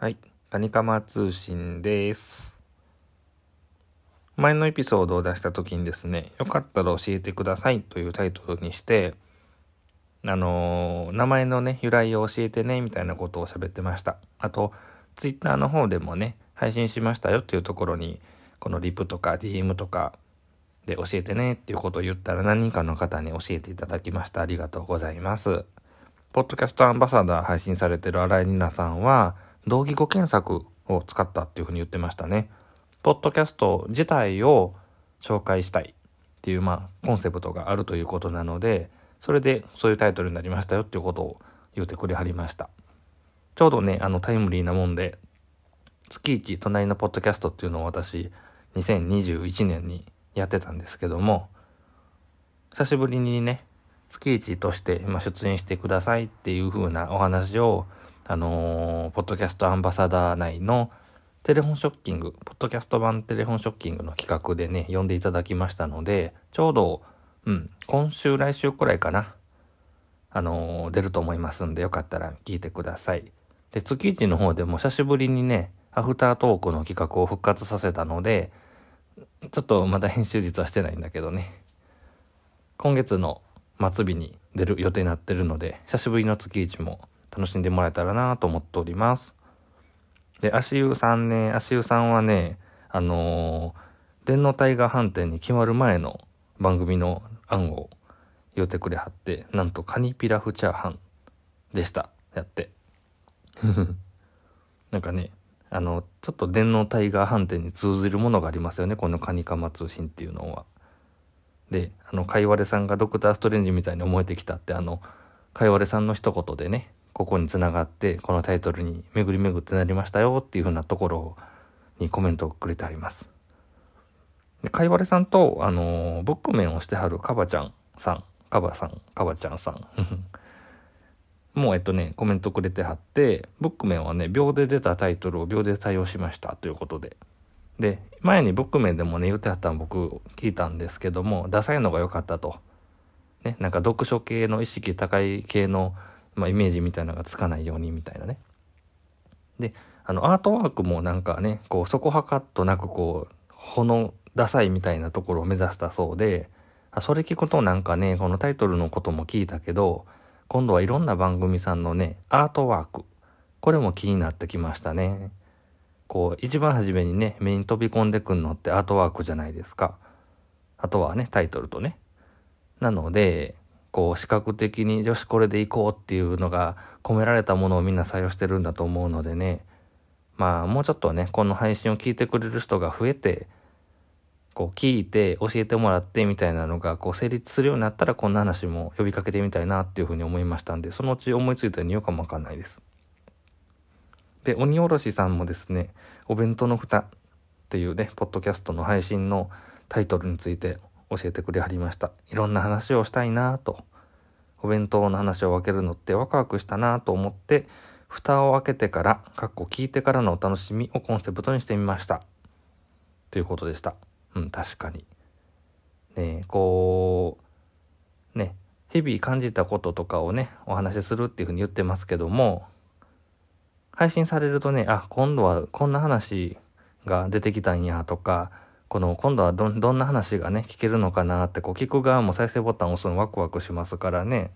はい、カニカマ通信です。前のエピソードを出した時にですね、よかったら教えてくださいというタイトルにして、あのー名前のね、由来を教えてね、みたいなことを喋ってました。あと、ツイッターの方でもね、配信しましたよっていうところに、このリプとか DM とかで教えてねっていうことを言ったら何人かの方に教えていただきました。ありがとうございます。ポッドキャストアンバサダー配信されてる新井里奈さんは、同義語検索を使ったっていうふうに言ってましたね。ポッドキャスト自体を紹介したいっていう、まあ、コンセプトがあるということなので、それでそういうタイトルになりましたよっていうことを言ってくれはりました。ちょうどね、あのタイムリーなもんで、月一隣のポッドキャストっていうのを私、2021年にやってたんですけども、久しぶりにね、月一として、出演してくださいっていう風なお話を、あのーポッドキャストアンバサダー内のテレフォンショッキング、ポッドキャスト版テレフォンショッキングの企画でね、呼んでいただきましたので、ちょうど、うん、今週来週くらいかな、あのー出ると思いますんで、よかったら聞いてください。で、月一の方でも久しぶりにね、アフタートークの企画を復活させたので、ちょっとまだ編集実はしてないんだけどね、今月の末日に出る予定になってるので、久しぶりの月一も楽しんでもらえたらなと思っております。で、足湯さんね、足湯さんはね、あのー電脳タイガー判定に決まる前の番組の案を言うてくれはって、なんとカニピラフチャーハンでした。やって。なんかね、あの、ちょっと電脳タイガー判定に通じるものがありますよね、このカニカマ通信っていうのは。で、あの、かいわれさんがドクターストレンジみたいに思えてきたって、あの、かいわれさんの一言でね、ここに繋がって、このタイトルに巡り巡ってなりましたよっていう風なところにコメントをくれてあります。で、かいわれさんと、あの、ブックメンをしてはるかばちゃんさん、かばさん、かばちゃんさん。もうえっとね、コメントくれてはって、ブックメンはね、秒で出たタイトルを秒で採用しましたということで。で、前にブックメンでもね、言ってはったの僕聞いたんですけども、ダサいのが良かったと。ね、なんか読書系の意識高い系の、まあ、イメージみたいなのがつかないようにみたいなね。で、あの、アートワークもなんかね、こう、そこはかっとなくこう、ほのダサいみたいなところを目指したそうで、それ聞くとなんかね、このタイトルのことも聞いたけど、今度はいろんな番組さんのね、アートワーク。これも気になってきましたね。こう、一番初めにね、目に飛び込んでくんのってアートワークじゃないですか。あとはね、タイトルとね。なので、こう、視覚的に女子これで行こうっていうのが込められたものをみんな採用してるんだと思うのでね。まあ、もうちょっとね、この配信を聞いてくれる人が増えて、こう聞いて教えてもらってみたいなのがこう成立するようになったらこんな話も呼びかけてみたいなっていうふうに思いましたんでそのうち思いついたように言うかもわかんないです。で鬼おろしさんもですね「お弁当の蓋」っていうねポッドキャストの配信のタイトルについて教えてくれはりました。いろんな話をしたいなと。お弁当の話を分けるのってワクワクしたなと思って蓋を開けてからかっこ聞いてからのお楽しみをコンセプトにしてみました。ということでした。うん確かに。ねこうね日々感じたこととかをねお話しするっていうふうに言ってますけども配信されるとねあ今度はこんな話が出てきたんやとかこの今度はどどんな話がね聞けるのかなってこう聞く側も再生ボタンを押すのワクワクしますからね。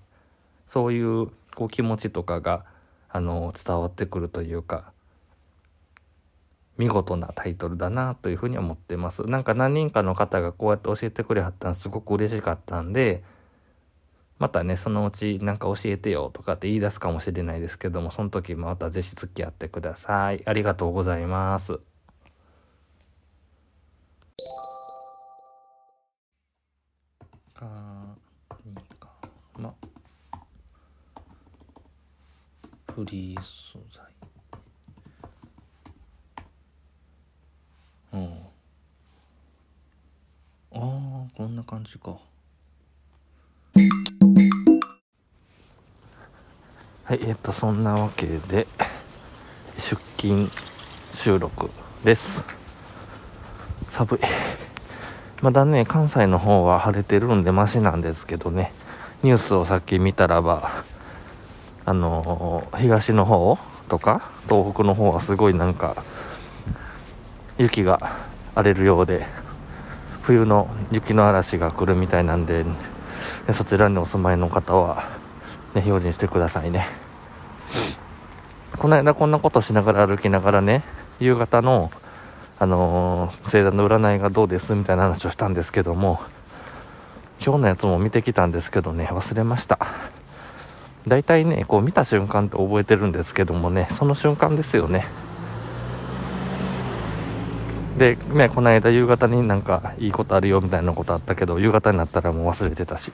そういうこう気持ちとかがあの伝わってくるというか見事なタイトルだなというふうに思ってます。なんか何人かの方がこうやって教えてくれはったのすごく嬉しかったんでまたねそのうちなんか教えてよとかって言い出すかもしれないですけどもその時もまたぜひ付き合ってください。ありがとうございます。フリー素材。うん。ああこんな感じか。はいえっとそんなわけで出勤収録です。寒い。まだね関西の方は晴れてるんでマシなんですけどね。ニュースをさっき見たらばあのー東の方とか東北の方はすごいなんか雪が荒れるようで冬の雪の嵐が来るみたいなんで、ね、そちらにお住まいの方は、ね、表示してくださいね。この間こんなことしながら歩きながらね夕方のあのー、星座の占いがどうですみたいな話をしたんですけども今日のやつも見てきたんですけどね忘れました。大体ねこう見た瞬間って覚えてるんですけどもねその瞬間ですよね。でねこの間夕方になんかいいことあるよみたいなことあったけど夕方になったらもう忘れてたし。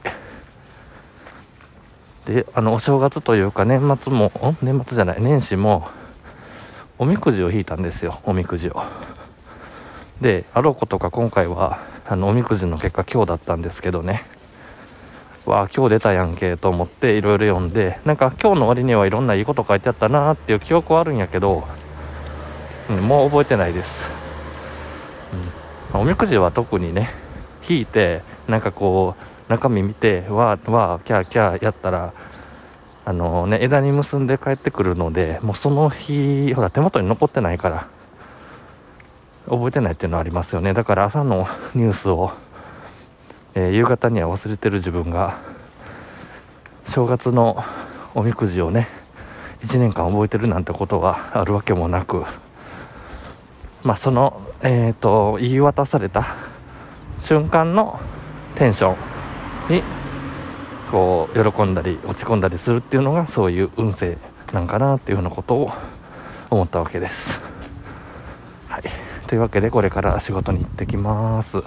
であのお正月というか年末も年末じゃない年始もおみくじを引いたんですよおみくじを。であろうことか今回はあのおみくじの結果今日だったんですけどね。わあ今日出たやんけと思っていろいろ読んでなんか今日の割にはいろんないいこと書いてあったなーっていう記憶はあるんやけど、うん、もう覚えてないです、うん、おみくじは特にね引いてなんかこう中身見てわーわーキャーキャーやったらあのね枝に結んで帰ってくるのでもうその日ほら手元に残ってないから覚えてないっていうのはありますよね。だから朝のニュースを、えー、夕方には忘れてる自分が正月のおみくじをね1年間覚えてるなんてことはあるわけもなくまあそのえっ、ー、と言い渡された瞬間のテンションにこう喜んだり落ち込んだりするっていうのがそういう運勢なんかなっていうようなことを思ったわけです。はいというわけでこれから仕事に行ってきます。